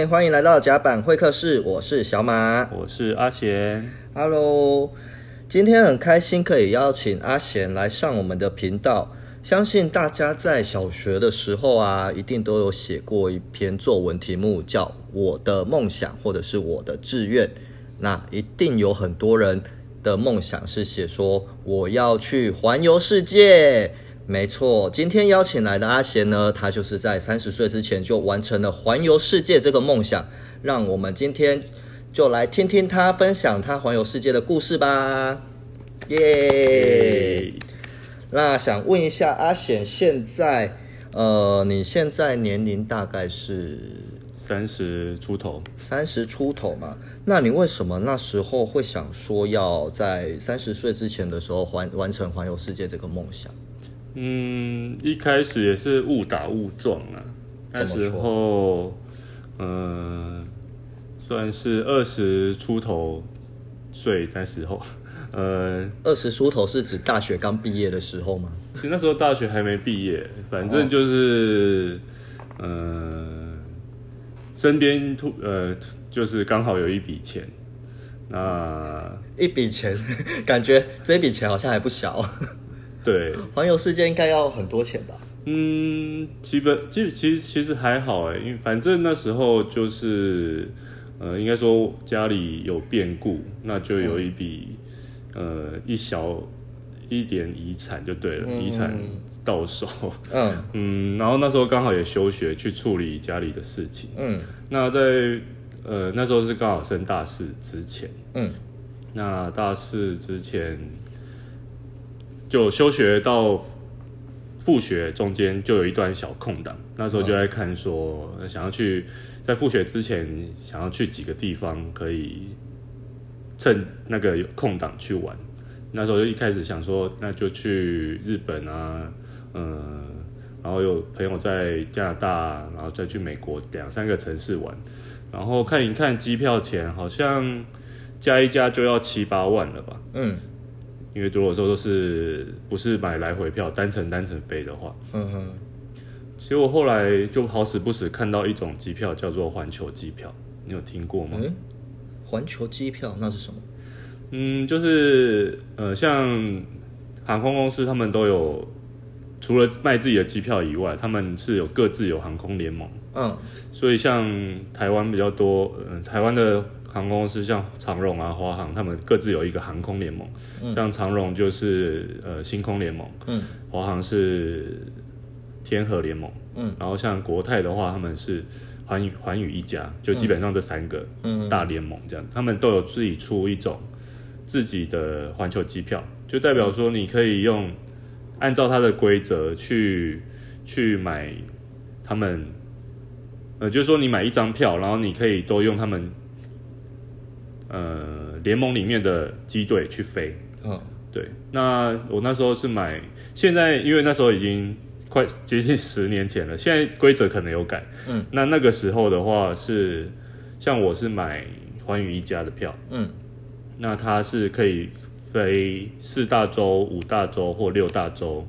嗨，欢迎来到甲板会客室，我是小马，我是阿贤。Hello，今天很开心可以邀请阿贤来上我们的频道。相信大家在小学的时候啊，一定都有写过一篇作文，题目叫《我的梦想》或者是我的志愿。那一定有很多人的梦想是写说我要去环游世界。没错，今天邀请来的阿贤呢，他就是在三十岁之前就完成了环游世界这个梦想。让我们今天就来听听他分享他环游世界的故事吧。耶！那想问一下阿贤，现在呃，你现在年龄大概是三十出头？三十出头嘛？那你为什么那时候会想说要在三十岁之前的时候环完成环游世界这个梦想？嗯，一开始也是误打误撞啊。那时候，嗯、呃，算是二十出头岁那时候。呃，二十出头是指大学刚毕业的时候吗？其实那时候大学还没毕业，反正就是，哦、呃，身边突呃，就是刚好有一笔钱，那一笔钱，感觉这一笔钱好像还不小。对，环游世界应该要很多钱吧？嗯，基本其实其实其实还好哎，因为反正那时候就是，呃，应该说家里有变故，那就有一笔。嗯呃，一小一点遗产就对了，嗯、遗产到手。嗯 嗯，然后那时候刚好也休学去处理家里的事情。嗯，那在呃那时候是刚好升大四之前。嗯，那大四之前就休学到复学中间就有一段小空档，那时候就在看说、想要去在复学之前想要去几个地方可以。趁那个有空档去玩，那时候就一开始想说，那就去日本啊，嗯，然后有朋友在加拿大，然后再去美国两三个城市玩，然后看一看机票钱，好像加一加就要七八万了吧？嗯，因为如果说都是不是买来回票，单程单程飞的话，嗯哼，结果后来就好死不死看到一种机票叫做环球机票，你有听过吗？嗯环球机票那是什么？嗯，就是呃，像航空公司他们都有，除了卖自己的机票以外，他们是有各自有航空联盟。嗯，所以像台湾比较多，呃，台湾的航空公司像长荣啊、华航，他们各自有一个航空联盟。嗯，像长荣就是呃星空联盟，嗯，华航是天河联盟，嗯，然后像国泰的话，他们是。环宇环宇一家，就基本上这三个大联盟这样，嗯嗯、他们都有自己出一种自己的环球机票，就代表说你可以用按照它的规则去去买他们，呃，就是说你买一张票，然后你可以都用他们呃联盟里面的机队去飞。嗯，对。那我那时候是买，现在因为那时候已经。快接近十年前了，现在规则可能有改。嗯，那那个时候的话是，像我是买环宇一家的票。嗯，那它是可以飞四大洲、五大洲或六大洲。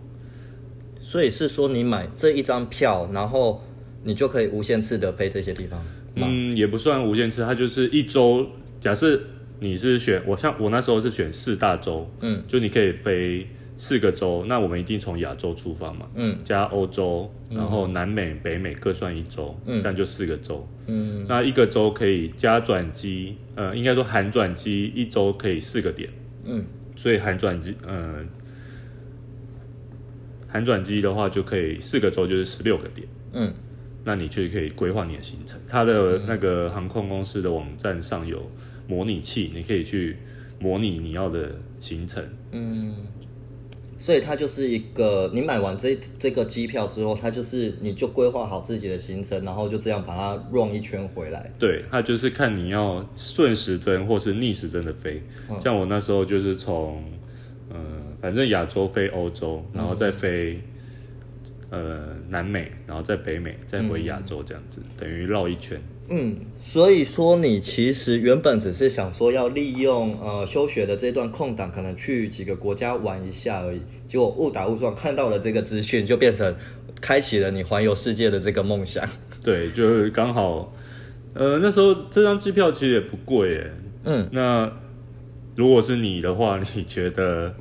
所以是说你买这一张票，然后你就可以无限次的飞这些地方？嗯，也不算无限次，它就是一周。假设你是选我，像我那时候是选四大洲。嗯，就你可以飞。四个州，那我们一定从亚洲出发嘛？嗯，加欧洲，然后南美、北美各算一周，嗯，这样就四个州。嗯，那一个州可以加转机，呃，应该说含转机，一周可以四个点。嗯，所以含转机，呃，含转机的话就可以四个州就是十六个点。嗯，那你就可以规划你的行程。它的那个航空公司的网站上有模拟器，你可以去模拟你要的行程。嗯。所以它就是一个，你买完这这个机票之后，它就是你就规划好自己的行程，然后就这样把它 run 一圈回来。对，它就是看你要顺时针或是逆时针的飞。嗯、像我那时候就是从，呃，反正亚洲飞欧洲，然后再飞，嗯、呃，南美，然后在北美，再回亚洲这样子，嗯、等于绕一圈。嗯，所以说你其实原本只是想说要利用呃休学的这段空档，可能去几个国家玩一下而已。结果误打误撞看到了这个资讯，就变成开启了你环游世界的这个梦想。对，就是刚好呃，那时候这张机票其实也不贵耶。嗯，那如果是你的话，你觉得，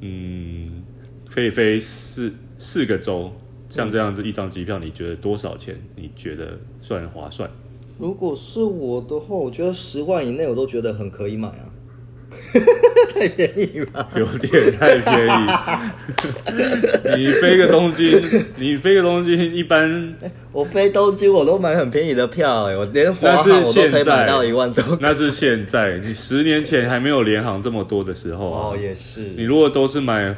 嗯，可以飞四四个州，像这样子一张机票，你觉得多少钱？你觉得算划算？如果是我的话，我觉得十万以内我都觉得很可以买啊。太便宜了，有点太便宜。你飞个东京，你飞个东京，一般我飞东京我都买很便宜的票，哎，我连华航我都可以买到一万多。那是现在，你十年前还没有联航这么多的时候哦，也是。你如果都是买，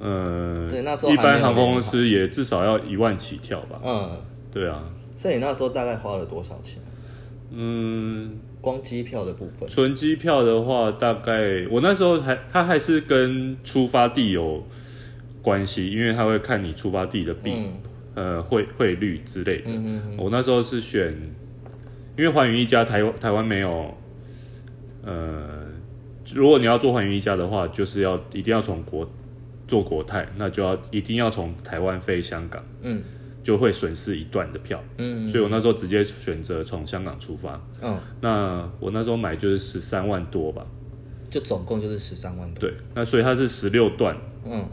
呃，对，那时候一般航空公司也至少要一万起跳吧？嗯，对啊。所以你那时候大概花了多少钱？嗯。光机票的部分，纯机票的话，大概我那时候还，它还是跟出发地有关系，因为它会看你出发地的币，嗯、呃，汇汇率之类的。嗯嗯嗯，我那时候是选，因为寰宇一家台台湾没有，呃，如果你要做寰宇一家的话，就是要一定要从国做国泰，那就要一定要从台湾飞香港。嗯。就会损失一段的票，嗯，所以我那时候直接选择从香港出发，嗯，那我那时候买就是十三万多吧，就总共就是十三万多，对，那所以它是十六段，嗯，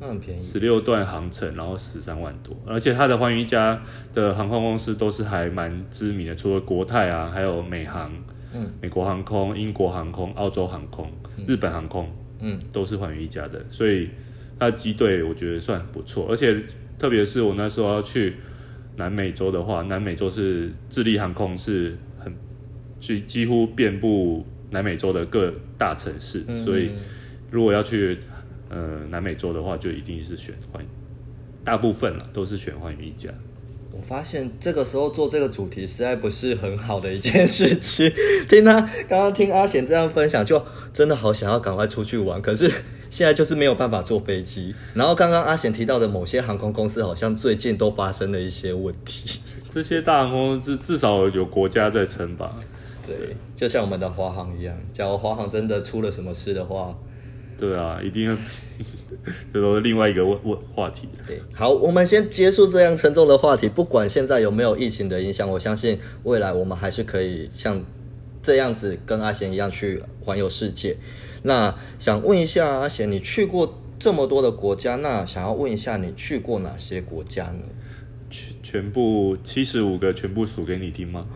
那很便宜，十六段航程，然后十三万多，而且它的寰宇一家的航空公司都是还蛮知名的，除了国泰啊，还有美航，嗯，美国航空、英国航空、澳洲航空、日本航空，嗯，都是寰宇一家的，所以它的机队我觉得算不错，而且。特别是我那时候要去南美洲的话，南美洲是智利航空是很，去几乎遍布南美洲的各大城市，嗯、所以如果要去呃南美洲的话，就一定是选寰，大部分了都是选寰宇一家。我发现这个时候做这个主题实在不是很好的一件事情。听他刚刚听阿贤这样分享，就真的好想要赶快出去玩，可是。现在就是没有办法坐飞机，然后刚刚阿贤提到的某些航空公司，好像最近都发生了一些问题。这些大航空至至少有国家在撑吧？对，就像我们的华航一样，假如华航真的出了什么事的话，对啊，一定要，这都是另外一个问问话题。对，好，我们先结束这样沉重的话题。不管现在有没有疫情的影响，我相信未来我们还是可以像这样子跟阿贤一样去环游世界。那想问一下阿贤，你去过这么多的国家，那想要问一下你去过哪些国家呢？全全部七十五个全部数给你听吗？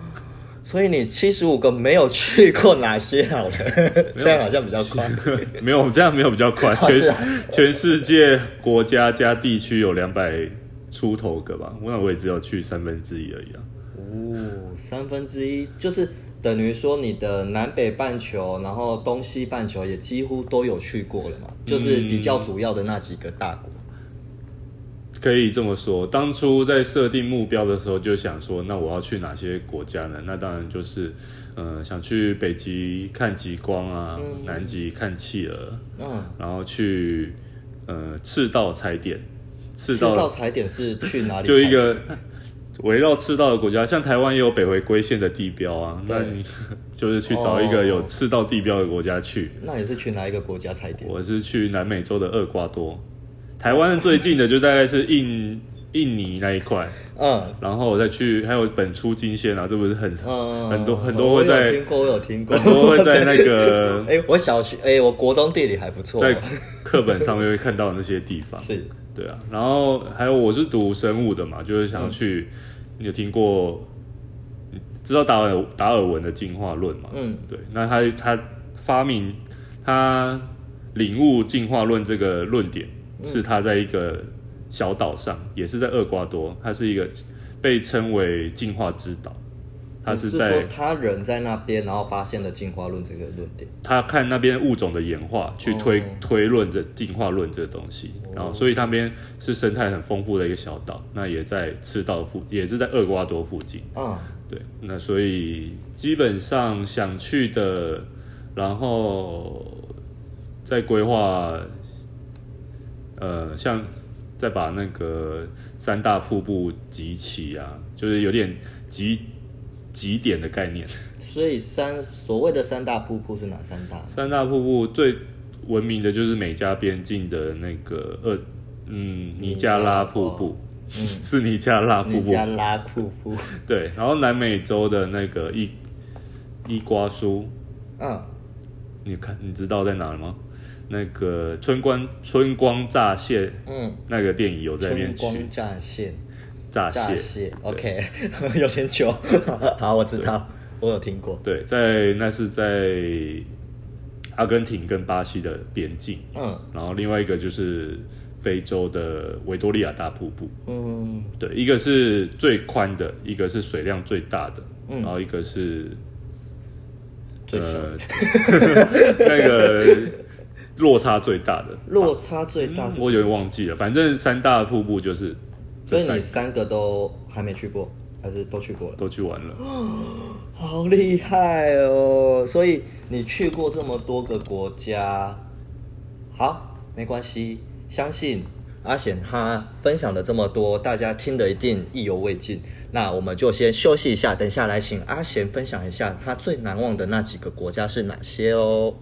所以你七十五个没有去过哪些好了？这样好像比较快。没有，这样没有比较快。全全世界国家加地区有两百出头个吧？那我也只有去三分之一而已啊。哦，三分之一就是。等于说你的南北半球，然后东西半球也几乎都有去过了嘛，就是比较主要的那几个大国。嗯，可以这么说，当初在设定目标的时候，就想说，那我要去哪些国家呢？那当然就是，呃，想去北极看极光啊，嗯、南极看企鹅，嗯，然后去呃赤道踩点。赤道踩点是去哪里？就一个。围绕赤道的国家，像台湾也有北回归线的地标啊。那你 就是去找一个有赤道地标的国家去。哦、那你是去哪一个国家踩点？我是去南美洲的厄瓜多。台湾最近的就大概是印印尼那一块。嗯。然后我再去，还有本初金线啊，这不是很、嗯、很多很多会在。我有听过，我有听过。很多会在那个。哎，我小学哎，我国中地理还不错。在课本上面会看到那些地方。是。对啊，然后还有我是读生物的嘛，就是想去。嗯你有听过？知道达尔达尔文的进化论嘛？嗯，对。那他他发明他领悟进化论这个论点，是他在一个小岛上，也是在厄瓜多，它是一个被称为进化之岛。他是在是他人在那边，然后发现了进化论这个论点。他看那边物种的演化，去推、哦、推论这进化论这个东西。然后，所以那边是生态很丰富的一个小岛。那也在赤道附，也是在厄瓜多附近。啊，对。那所以基本上想去的，然后再规划，呃，像再把那个三大瀑布集齐啊，就是有点集。极点的概念，所以三所谓的三大瀑布是哪三大？三大瀑布最闻名的就是美加边境的那个呃嗯尼加拉瀑布，嗯，是尼加拉瀑布。尼加拉瀑布。对，然后南美洲的那个伊伊瓜苏，嗯，你看你知道在哪吗？那个春光春光乍泄，嗯，那个电影有在那边。春光乍泄，乍泄。泄，OK，有点久。好，我知道，我有听过。对，在那是在阿根廷跟巴西的边境，嗯，然后另外一个就是非洲的维多利亚大瀑布，嗯，对，一个是最宽的，一个是水量最大的，嗯，然后一个是最小的，那个。落差最大的，落差最大，我有点忘记了。反正三大瀑布就是，所以你三个都还没去过，还是都去过了？都去玩了，好厉害哦！所以你去过这么多个国家，好，没关系。相信阿贤他分享的这么多，大家听得一定意犹未尽。那我们就先休息一下，等下来请阿贤分享一下他最难忘的那几个国家是哪些哦。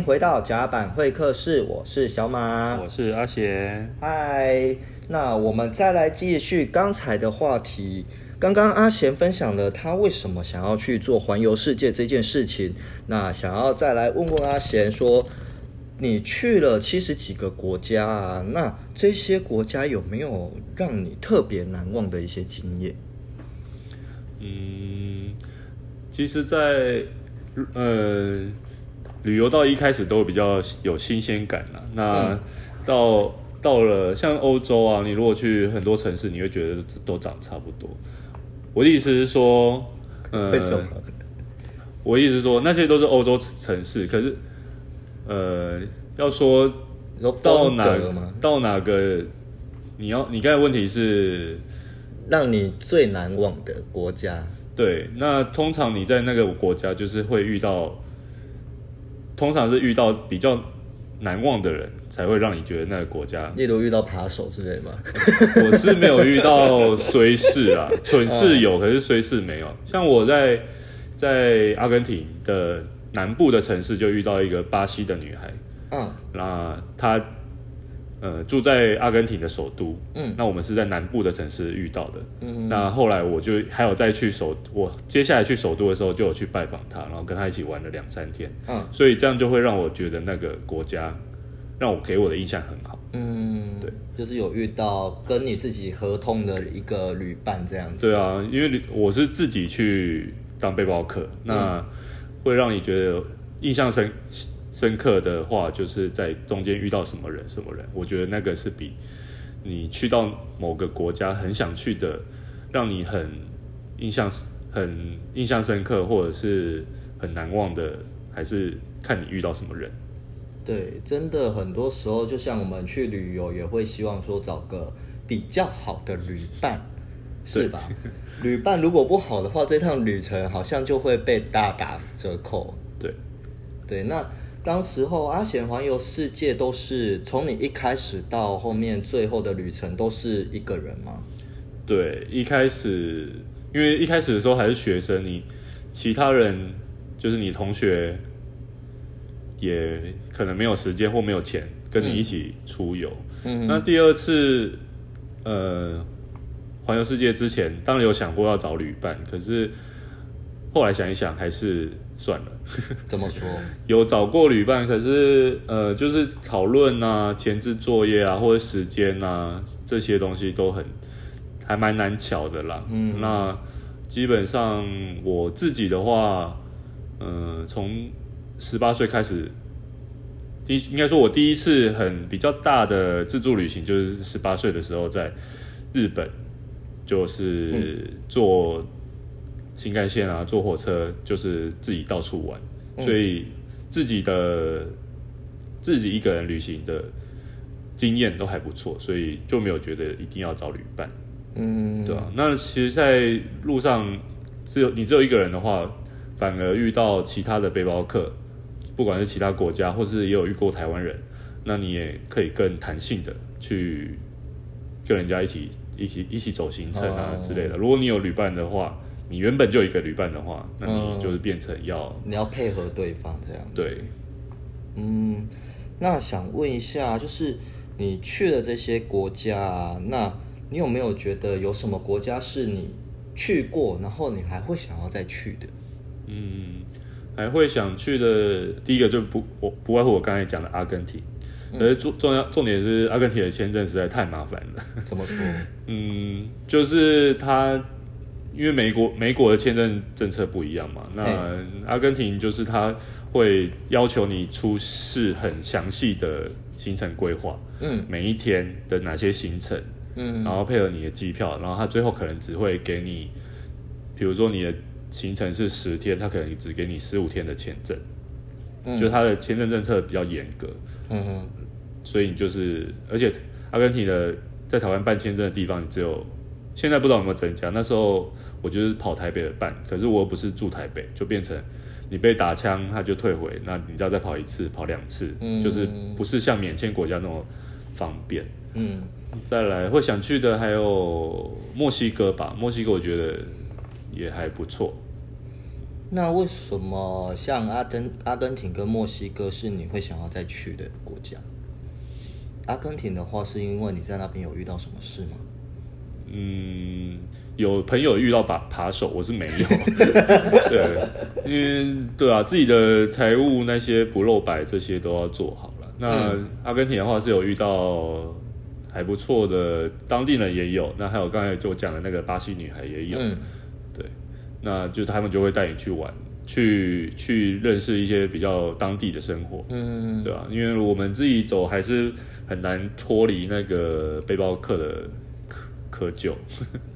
迎回到甲板会客室，我是小马，我是阿贤。嗨，那我们再来继续刚才的话题。刚刚阿贤分享了他为什么想要去做环游世界这件事情，那想要再来问问阿贤说，你去了七十几个国家啊，那这些国家有没有让你特别难忘的一些经验？嗯，其实在，在呃。旅游到一开始都比较有新鲜感啦，那到、嗯、到了像欧洲啊，你如果去很多城市，你会觉得都长差不多。我的意思是说，呃，为什么？我的意思是说，那些都是欧洲城市，可是，呃，要说到哪到哪个，你要你刚才问题是让你最难忘的国家？对，那通常你在那个国家就是会遇到。通常是遇到比较难忘的人，才会让你觉得那个国家。例如遇到扒手之类吗？我是没有遇到衰事啊，蠢事有，可是衰事没有。像我在在阿根廷的南部的城市，就遇到一个巴西的女孩。嗯，那她。呃，住在阿根廷的首都，嗯，那我们是在南部的城市遇到的，嗯，那后来我就还有再去首，我接下来去首都的时候就有去拜访他，然后跟他一起玩了两三天，嗯，所以这样就会让我觉得那个国家让我给我的印象很好，嗯，对，就是有遇到跟你自己合同的一个旅伴这样子，对啊，因为我是自己去当背包客，那会让你觉得印象深。深刻的话，就是在中间遇到什么人，什么人，我觉得那个是比你去到某个国家很想去的，让你很印象很印象深刻，或者是很难忘的，还是看你遇到什么人。对，真的很多时候，就像我们去旅游，也会希望说找个比较好的旅伴，是吧？旅伴如果不好的话，这趟旅程好像就会被大打折扣。对，对，那。当时候阿贤环游世界都是从你一开始到后面最后的旅程都是一个人吗？对，一开始因为一开始的时候还是学生，你其他人就是你同学也可能没有时间或没有钱跟你一起出游。嗯，那第二次呃环游世界之前，当然有想过要找旅伴，可是后来想一想还是。算了，怎么说？有找过旅伴，可是呃，就是讨论啊、前置作业啊，或者时间啊，这些东西都很还蛮难巧的啦。嗯，那基本上我自己的话，嗯、呃，从十八岁开始，第应该说，我第一次很比较大的自助旅行，就是十八岁的时候在日本，就是做。新干线啊，坐火车就是自己到处玩，嗯、所以自己的自己一个人旅行的经验都还不错，所以就没有觉得一定要找旅伴。嗯，对啊。那其实，在路上只有你只有一个人的话，反而遇到其他的背包客，不管是其他国家，或是也有遇过台湾人，那你也可以更弹性的去跟人家一起一起一起走行程啊之类的。哦、如果你有旅伴的话，你原本就有一个旅伴的话，那你就是变成要、嗯、你要配合对方这样子。对，嗯，那想问一下，就是你去了这些国家啊，那你有没有觉得有什么国家是你去过，然后你还会想要再去的？嗯，还会想去的第一个就不我不外乎我刚才讲的阿根廷，可是重重要重点是阿根廷的签证实在太麻烦了。怎么说？嗯，就是他因为美国美国的签证政策不一样嘛，那阿根廷就是他会要求你出示很详细的行程规划，嗯，每一天的哪些行程，嗯，然后配合你的机票，然后他最后可能只会给你，比如说你的。行程是十天，他可能只给你十五天的签证，嗯、就他的签证政策比较严格，嗯哼，所以你就是，而且阿根廷的在台湾办签证的地方，你只有现在不知道有没有增加。那时候我就是跑台北的办，可是我又不是住台北，就变成你被打枪他就退回，那你就要再跑一次，跑两次，嗯、就是不是像免签国家那么方便。嗯，再来会想去的还有墨西哥吧，墨西哥我觉得。也还不错。那为什么像阿根阿根廷跟墨西哥是你会想要再去的国家？阿根廷的话，是因为你在那边有遇到什么事吗？嗯，有朋友遇到把扒手，我是没有。对，因为对啊，自己的财务那些不露白，这些都要做好了。那阿根廷的话是有遇到还不错的当地人也有，那还有刚才就讲的那个巴西女孩也有。嗯那就他们就会带你去玩，去去认识一些比较当地的生活，嗯，对吧？因为我们自己走还是很难脱离那个背包客的窠臼，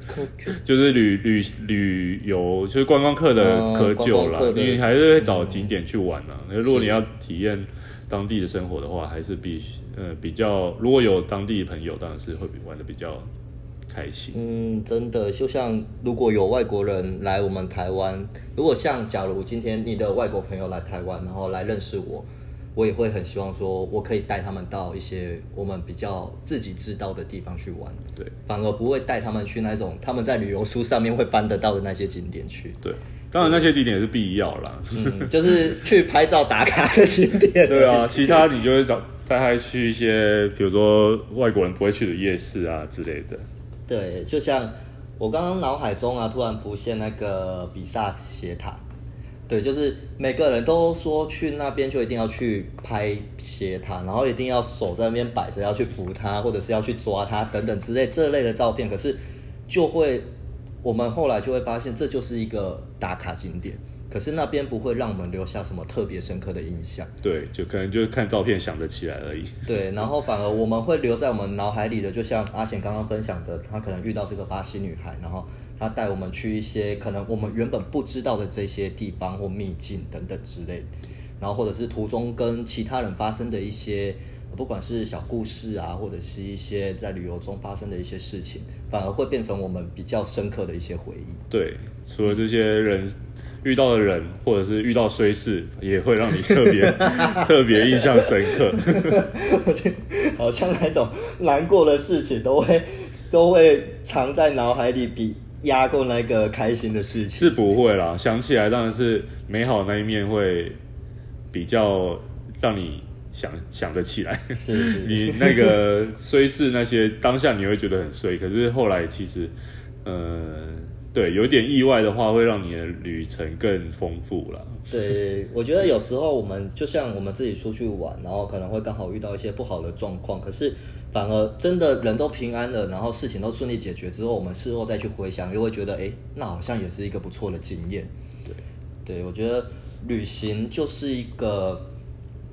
窠臼 就是旅旅旅游，就是观光客的窠臼啦。你还是会找景点去玩啊。那、嗯、如果你要体验当地的生活的话，还是比呃比较，如果有当地的朋友，当然是会玩的比较。开心。嗯，真的，就像如果有外国人来我们台湾，如果像假如今天你的外国朋友来台湾，然后来认识我，我也会很希望说，我可以带他们到一些我们比较自己知道的地方去玩。对，反而不会带他们去那种他们在旅游书上面会搬得到的那些景点去。对，当然那些景点也是必要啦，嗯，就是去拍照打卡的景点。对啊，其他你就会找带他去一些，比如说外国人不会去的夜市啊之类的。对，就像我刚刚脑海中啊，突然浮现那个比萨斜塔。对，就是每个人都说去那边就一定要去拍斜塔，然后一定要手在那边摆着要去扶它，或者是要去抓它等等之类这类的照片。可是就会，我们后来就会发现，这就是一个打卡景点。可是那边不会让我们留下什么特别深刻的印象，对，就可能就是看照片想得起来而已。对，然后反而我们会留在我们脑海里的，就像阿贤刚刚分享的，他可能遇到这个巴西女孩，然后他带我们去一些可能我们原本不知道的这些地方或秘境等等之类，然后或者是途中跟其他人发生的一些，不管是小故事啊，或者是一些在旅游中发生的一些事情，反而会变成我们比较深刻的一些回忆。对，除了这些人。遇到的人，或者是遇到衰事，也会让你特别 特别印象深刻。我觉得好像那种难过的事情，都会都会藏在脑海里，比压过那个开心的事情。是不会啦，想起来当然是美好的那一面会比较让你想想得起来。是，是，你那个虽是那些当下你会觉得很衰，可是后来其实，呃。对，有点意外的话，会让你的旅程更丰富了。对，我觉得有时候我们就像我们自己出去玩，然后可能会刚好遇到一些不好的状况，可是反而真的人都平安了，然后事情都顺利解决之后，我们事后再去回想，又会觉得，哎，那好像也是一个不错的经验。对，对，我觉得旅行就是一个，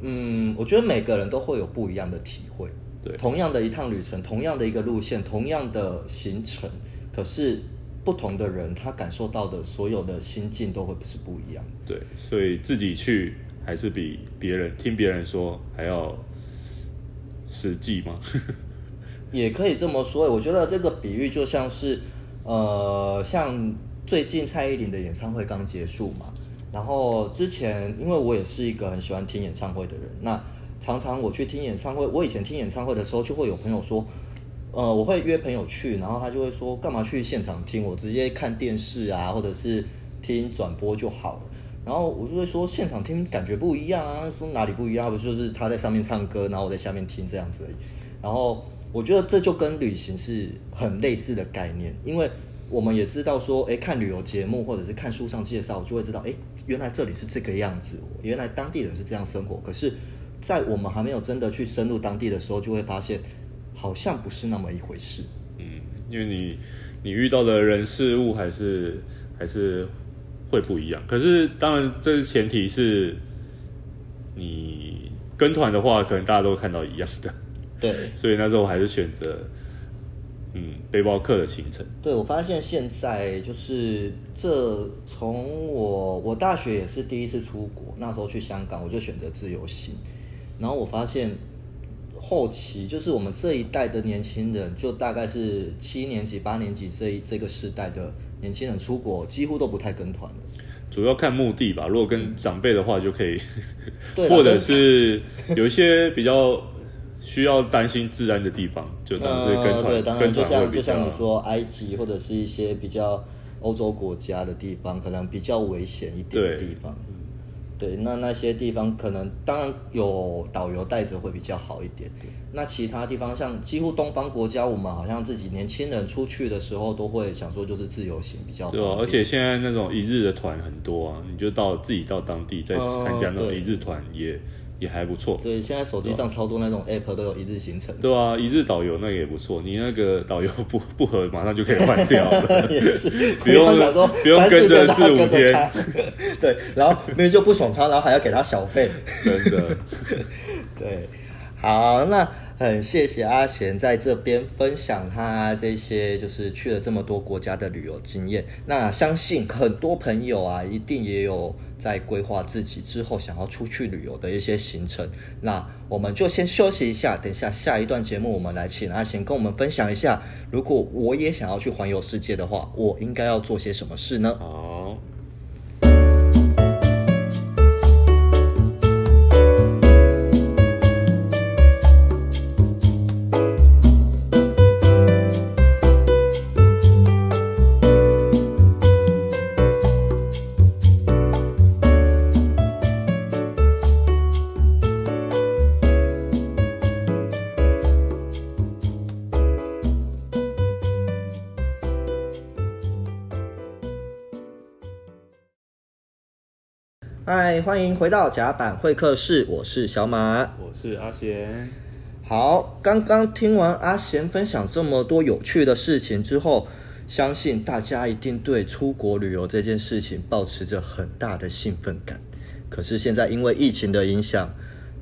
嗯，我觉得每个人都会有不一样的体会。对，同样的一趟旅程，同样的一个路线，同样的行程，可是。不同的人，他感受到的所有的心境都会是不一样。对，所以自己去还是比别人听别人说还要实际吗？也可以这么说。我觉得这个比喻就像是，呃，像最近蔡依林的演唱会刚结束嘛，然后之前因为我也是一个很喜欢听演唱会的人，那常常我去听演唱会，我以前听演唱会的时候就会有朋友说，呃，我会约朋友去，然后他就会说，干嘛去现场听？我直接看电视啊，或者是听转播就好了。然后我就会说，现场听感觉不一样啊，说哪里不一样？不就是他在上面唱歌，然后我在下面听这样子而已。然后我觉得这就跟旅行是很类似的概念，因为我们也知道说，哎，看旅游节目或者是看书上介绍，就会知道，哎，原来这里是这个样子，原来当地人是这样生活。可是，在我们还没有真的去深入当地的时候，就会发现好像不是那么一回事。嗯，因为你你遇到的人事物还是还是。会不一样，可是当然，这是前提是你跟团的话，可能大家都看到一样的。对，所以那时候我还是选择嗯背包客的行程。对，我发现现在就是这从我我大学也是第一次出国，那时候去香港，我就选择自由行，然后我发现后期就是我们这一代的年轻人，就大概是七年级、八年级这一这个世代的。年轻人出国几乎都不太跟团了，主要看目的吧。如果跟长辈的话，就可以，或者是有一些比较需要担心治安的地方，就当是跟团。对，当然就像就像你说，埃及或者是一些比较欧洲国家的地方，可能比较危险一点的地方。对，那那些地方可能当然有导游带着会比较好一点。那其他地方像几乎东方国家，我们好像自己年轻人出去的时候都会想说就是自由行比较。对啊，而且现在那种一日的团很多啊，你就到自己到当地再参加那种一日团也。也还不错。对，现在手机上超多那种 app 都有一日行程。对啊，一日导游那个也不错。你那个导游不 不合，马上就可以换掉了。也是，不用想说不用跟着四五天。对，然后明明就不爽他，然后还要给他小费。真的。对，好，那。很谢谢阿贤在这边分享他这些就是去了这么多国家的旅游经验。那相信很多朋友啊，一定也有在规划自己之后想要出去旅游的一些行程。那我们就先休息一下，等一下下一段节目我们来请阿贤跟我们分享一下，如果我也想要去环游世界的话，我应该要做些什么事呢？好。嗨，欢迎回到甲板会客室，我是小马，我是阿贤。好，刚刚听完阿贤分享这么多有趣的事情之后，相信大家一定对出国旅游这件事情保持着很大的兴奋感。可是现在因为疫情的影响，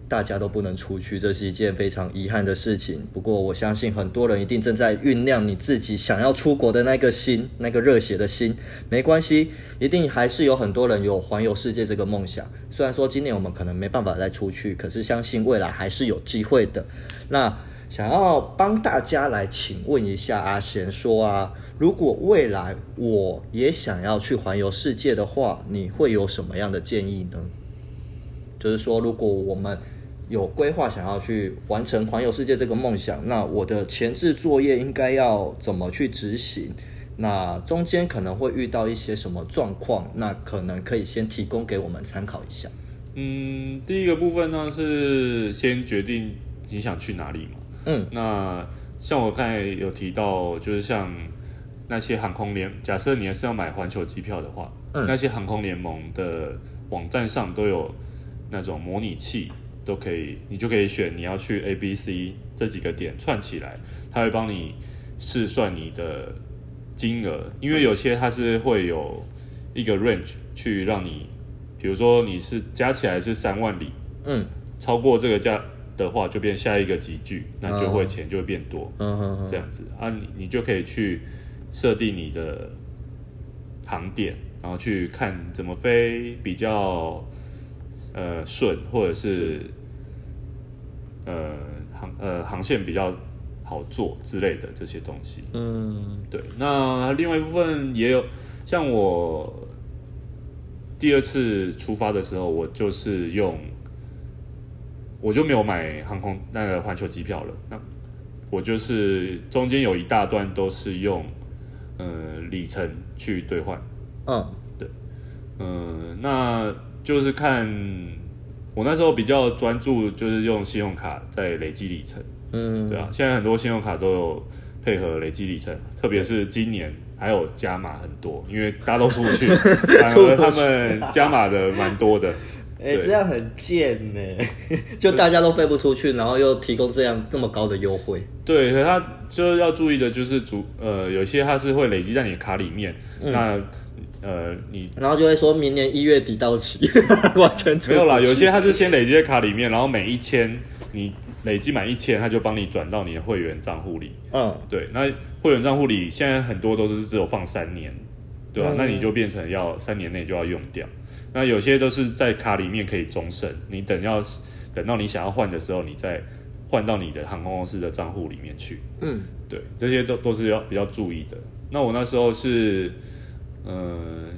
大家都不能出去，这是一件非常遗憾的事情。不过，我相信很多人一定正在酝酿你自己想要出国的那个心，那个热血的心。没关系，一定还是有很多人有环游世界这个梦想。虽然说今年我们可能没办法再出去，可是相信未来还是有机会的。那想要帮大家来请问一下阿贤说啊，如果未来我也想要去环游世界的话，你会有什么样的建议呢？就是说，如果我们有规划想要去完成环游世界这个梦想，那我的前置作业应该要怎么去执行？那中间可能会遇到一些什么状况？那可能可以先提供给我们参考一下。嗯，第一个部分呢是先决定你想去哪里嘛。嗯，那像我刚才有提到，就是像那些航空联，假设你还是要买环球机票的话，嗯，那些航空联盟的网站上都有那种模拟器。都可以，你就可以选你要去 A、B、C 这几个点串起来，它会帮你试算你的金额，因为有些它是会有一个 range 去让你，比如说你是加起来是三万里，嗯，超过这个价的话就变下一个集聚，那就会钱就会变多，嗯，这样子啊，你你就可以去设定你的航点，然后去看怎么飞比较呃顺，或者是。呃，航呃航线比较好做之类的这些东西。嗯，对。那另外一部分也有，像我第二次出发的时候，我就是用，我就没有买航空那个环球机票了。那我就是中间有一大段都是用呃里程去兑换。嗯，对。嗯，那就是看我那时候比较专注，就是用信用卡在累积里程。嗯，对啊，现在很多信用卡都有配合累积里程，特别是今年还有加码很多，因为大家都出不去，反而他们加码的蛮多的。哎、欸，这样很贱呢，就大家都飞不出去，然后又提供这样这么高的优惠。对，可他就要注意的就是主呃，有些它是会累积在你的卡里面，嗯、那呃你然后就会说明年一月底到期，完全没有啦，有些它是先累积在卡里面，然后每一千你。累积满一千，他就帮你转到你的会员账户里。嗯，对，那会员账户里现在很多都是只有放三年，对吧？嗯、那你就变成要三年内就要用掉。那有些都是在卡里面可以终身，你等要等到你想要换的时候，你再换到你的航空公司的账户里面去。嗯，对，这些都都是要比较注意的。那我那时候是，嗯、呃，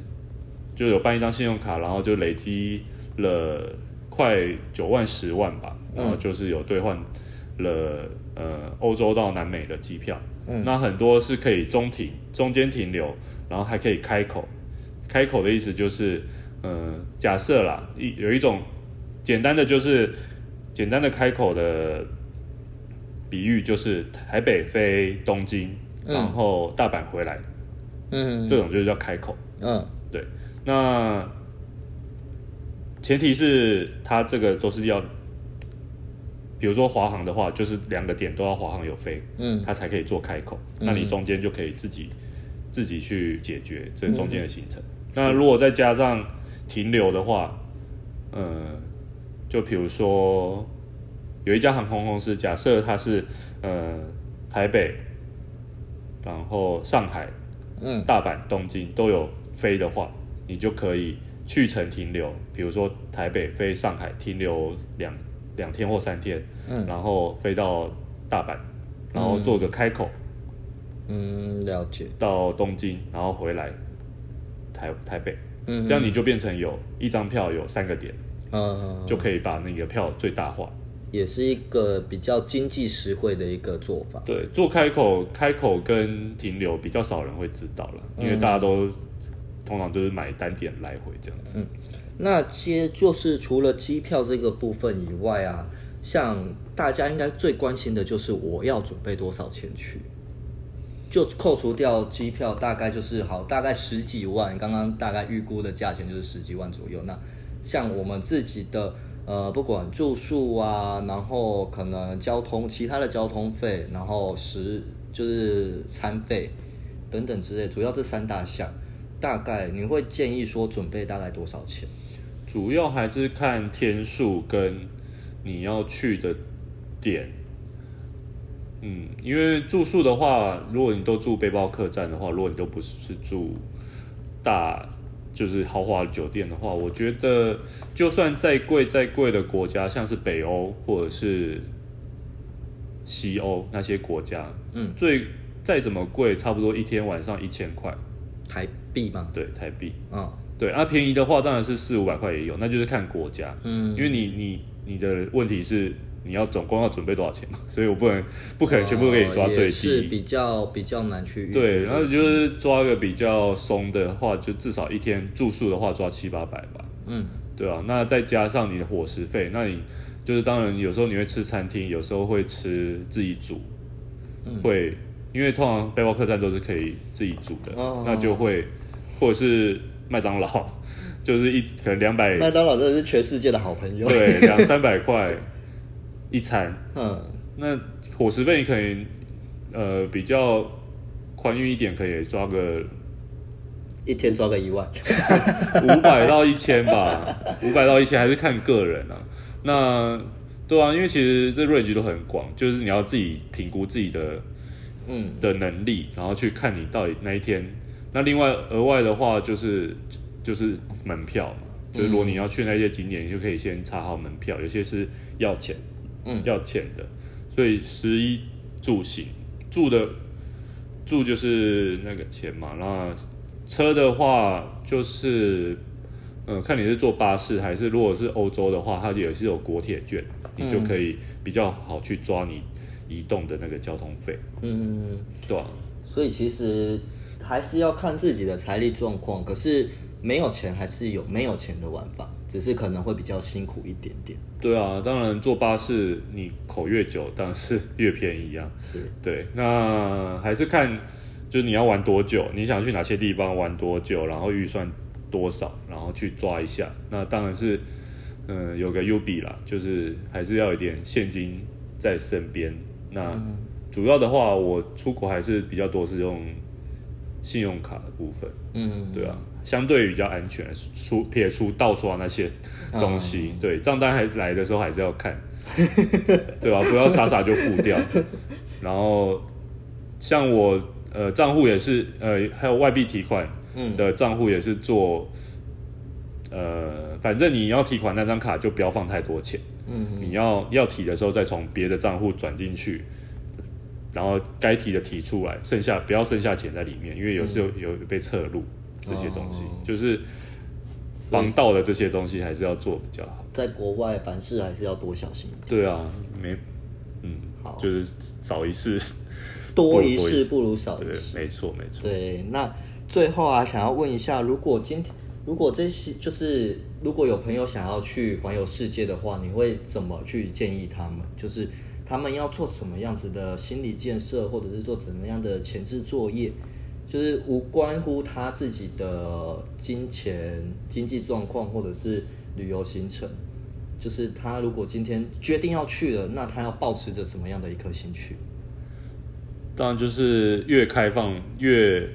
就有办一张信用卡，然后就累积了快九万十万吧。然后就是有兑换了呃欧洲到南美的机票，嗯，那很多是可以中停中间停留，然后还可以开口，开口的意思就是，呃，假设啦，一有一种简单的就是简单的开口的比喻就是台北飞东京，嗯，然后大阪回来，嗯，这种就是叫开口，嗯，对，那前提是它这个都是要。比如说华航的话，就是两个点都要华航有飞，嗯，它才可以做开口。嗯、那你中间就可以自己自己去解决这中间的行程。嗯、那如果再加上停留的话，呃，就比如说有一家航空公司，假设它是呃台北，然后上海，嗯，大阪、东京都有飞的话，你就可以去程停留。比如说台北飞上海停留两。两天或三天，嗯，然后飞到大阪，然后做个开口，嗯，了解，到东京，然后回来台台北，嗯，这样你就变成有一张票有三个点，嗯，就可以把那个票最大化，也是一个比较经济实惠的一个做法。对，做开口，开口跟停留比较少人会知道了，因为大家都通常都是买单点来回这样子。嗯那些就是除了机票这个部分以外啊，像大家应该最关心的就是我要准备多少钱去，就扣除掉机票，大概就是好，大概十几万，刚刚大概预估的价钱就是十几万左右。那像我们自己的呃，不管住宿啊，然后可能交通其他的交通费，然后食就是餐费等等之类，主要这三大项，大概你会建议说准备大概多少钱？主要还是看天数跟你要去的点，嗯，因为住宿的话，如果你都住背包客栈的话，如果你都不是住大就是豪华酒店的话，我觉得就算再贵再贵的国家，像是北欧或者是西欧那些国家，嗯，最再怎么贵，差不多一天晚上一千块。台币吗？对，台币，哦。对，啊、便宜的话当然是四五百块也有，那就是看国家。嗯，因为你你你的问题是你要总共要准备多少钱嘛，所以我不能不可能全部都给你抓最低，哦、是比较比较难去预。对，然后就是抓个比较松的话，就至少一天住宿的话抓七八百吧。嗯，对啊，那再加上你的伙食费，那你就是当然有时候你会吃餐厅，有时候会吃自己煮，嗯、会因为通常背包客栈都是可以自己煮的，哦、那就会或者是。麦当劳 就是一可能两百，麦当劳真的是全世界的好朋友。对，两三百块一餐。嗯，那伙食费你可以呃比较宽裕一点，可以抓个一天抓个一万，五百到一千吧，五百到一千还是看个人啊。那对啊，因为其实这 range 都很广，就是你要自己评估自己的嗯的能力，然后去看你到底那一天。那另外额外的话就是就是门票嘛，就是如果你要去那些景点，你就可以先查好门票，有些是要钱，嗯，要钱的。所以十一住行住的住就是那个钱嘛，那车的话就是，嗯、呃，看你是坐巴士还是如果是欧洲的话，它也是有国铁券，你就可以比较好去抓你移动的那个交通费。嗯，对啊。所以其实还是要看自己的财力状况，可是没有钱还是有没有钱的玩法，只是可能会比较辛苦一点点。对啊，当然坐巴士你口越久，当然是越便宜啊。是，对，那还是看。就是你要玩多久，你想去哪些地方玩多久，然后预算多少，然后去抓一下。那当然是，嗯、呃，有个 U 比啦，就是还是要有一点现金在身边。那主要的话，我出国还是比较多是用信用卡的部分。嗯，对啊，相对比较安全，除撇除盗刷那些东西，嗯、对账单还来的时候还是要看，对吧、啊？不要傻傻就付掉。然后像我。呃，账户也是，呃，还有外币提款的账户也是做，嗯、呃，反正你要提款那张卡就不要放太多钱，嗯，你要要提的时候再从别的账户转进去，然后该提的提出来，剩下不要剩下钱在里面，因为有时候有被侧录这些东西，哦、就是防盗的这些东西还是要做比较好。在国外凡事还是要多小心。对啊，没，嗯，好，就是少一事。多一事不如少一事，没错没错。对，那最后啊，想要问一下，如果今天如果这些就是如果有朋友想要去环游世界的话，你会怎么去建议他们？就是他们要做什么样子的心理建设，或者是做怎么样的前置作业？就是无关乎他自己的金钱、经济状况，或者是旅游行程。就是他如果今天决定要去了，那他要保持着什么样的一颗心去？当然就是越开放越，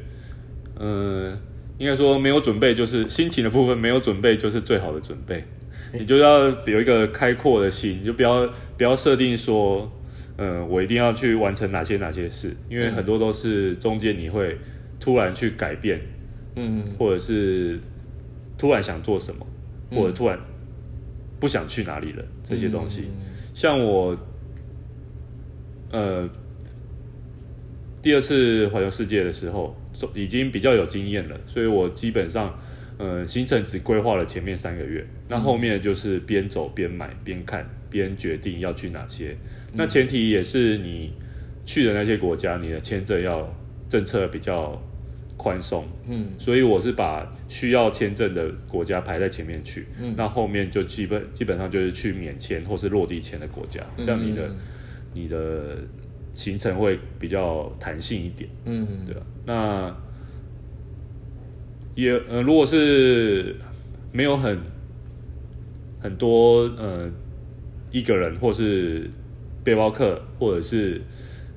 嗯、呃，应该说没有准备就是心情的部分没有准备就是最好的准备，你就要有一个开阔的心，你就不要不要设定说，嗯、呃，我一定要去完成哪些哪些事，因为很多都是中间你会突然去改变，嗯，或者是突然想做什么，或者突然不想去哪里了这些东西，像我，呃。第二次环游世界的时候，已经比较有经验了，所以我基本上，呃，行程只规划了前面三个月，那后面就是边走边买边看边决定要去哪些。嗯、那前提也是你去的那些国家，你的签证要政策比较宽松，嗯，所以我是把需要签证的国家排在前面去，嗯，那后面就基本基本上就是去免签或是落地签的国家，这样你的、嗯、你的。行程会比较弹性一点，嗯，对吧？那也呃，如果是没有很很多呃一个人或是背包客或者是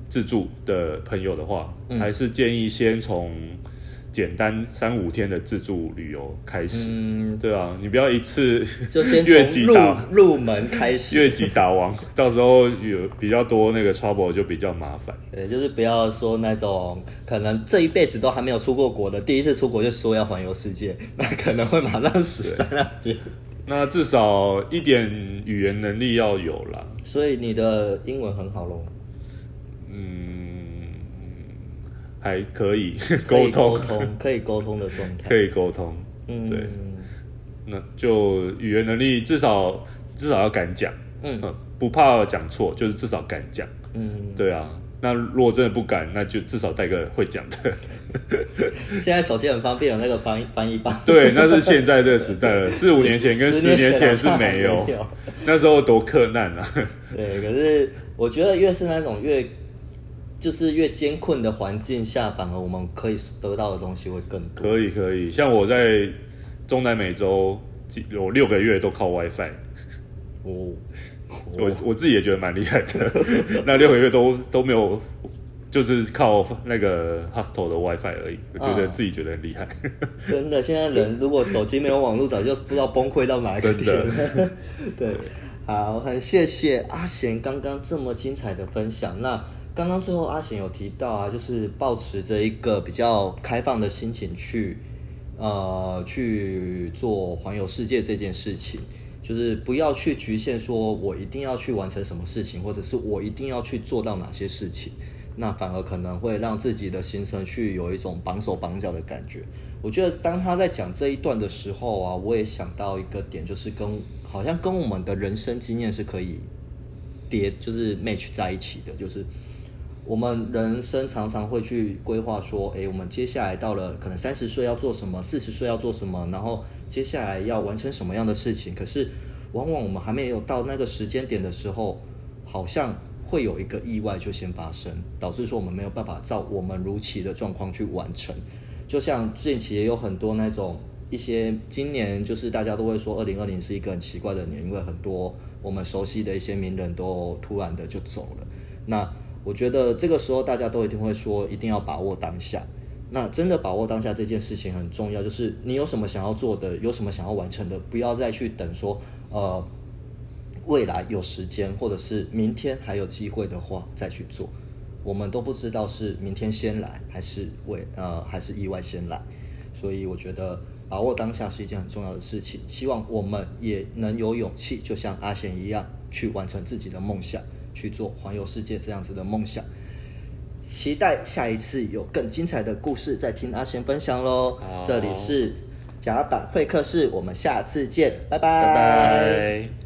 自助的朋友的话，嗯、还是建议先从。简单三五天的自助旅游开始，嗯，对啊，你不要一次就先 越级打入门开始，越级打王，到时候有比较多那个 trouble 就比较麻烦。对，就是不要说那种可能这一辈子都还没有出过国的，第一次出国就说要环游世界，那可能会马上死在那边。那至少一点语言能力要有啦。所以你的英文很好喽？嗯。还可以沟通，可以沟通的状态，可以沟通，嗯，对，那就语言能力至少至少要敢讲，嗯，不怕讲错，就是至少敢讲，嗯，对啊，那如果真的不敢，那就至少带个会讲的。现在手机很方便，有那个翻翻译棒，对，那是现在这个时代了，四五年前跟十年前是没有，那时候多困难啊。对，可是我觉得越是那种越。就是越艰困的环境下，反而我们可以得到的东西会更多。可以可以，像我在中南美洲有六个月都靠 WiFi，哦，我我自己也觉得蛮厉害的。那六个月都都没有，就是靠那个 hostel 的 WiFi 而已，我觉得自己觉得很厉害。啊、真的，现在人如果手机没有网络，早就不知道崩溃到哪一个点。真的 对，好，很谢谢阿贤刚刚这么精彩的分享。那。刚刚最后阿贤有提到啊，就是抱持着一个比较开放的心情去，呃，去做环游世界这件事情。就是不要去局限说我一定要去完成什么事情，或者是我一定要去做到哪些事情，那反而可能会让自己的行程去有一种绑手绑脚的感觉。我觉得当他在讲这一段的时候啊，我也想到一个点，就是跟好像跟我们的人生经验是可以叠，就是 match 在一起的，就是。我们人生常常会去规划说，诶，我们接下来到了可能三十岁要做什么，四十岁要做什么，然后接下来要完成什么样的事情。可是，往往我们还没有到那个时间点的时候，好像会有一个意外就先发生，导致说我们没有办法照我们如期的状况去完成。就像近期也有很多那种一些，今年就是大家都会说，二零二零是一个很奇怪的年，因为很多我们熟悉的一些名人都突然的就走了。那我觉得这个时候大家都一定会说，一定要把握当下。那真的把握当下这件事情很重要，就是你有什么想要做的，有什么想要完成的，不要再去等说，呃，未来有时间，或者是明天还有机会的话再去做。我们都不知道是明天先来，还是未呃还是意外先来。所以我觉得把握当下是一件很重要的事情。希望我们也能有勇气，就像阿贤一样，去完成自己的梦想。去做环游世界这样子的梦想，期待下一次有更精彩的故事再听阿贤分享喽。这里是甲板会客室，我们下次见，拜拜。拜拜。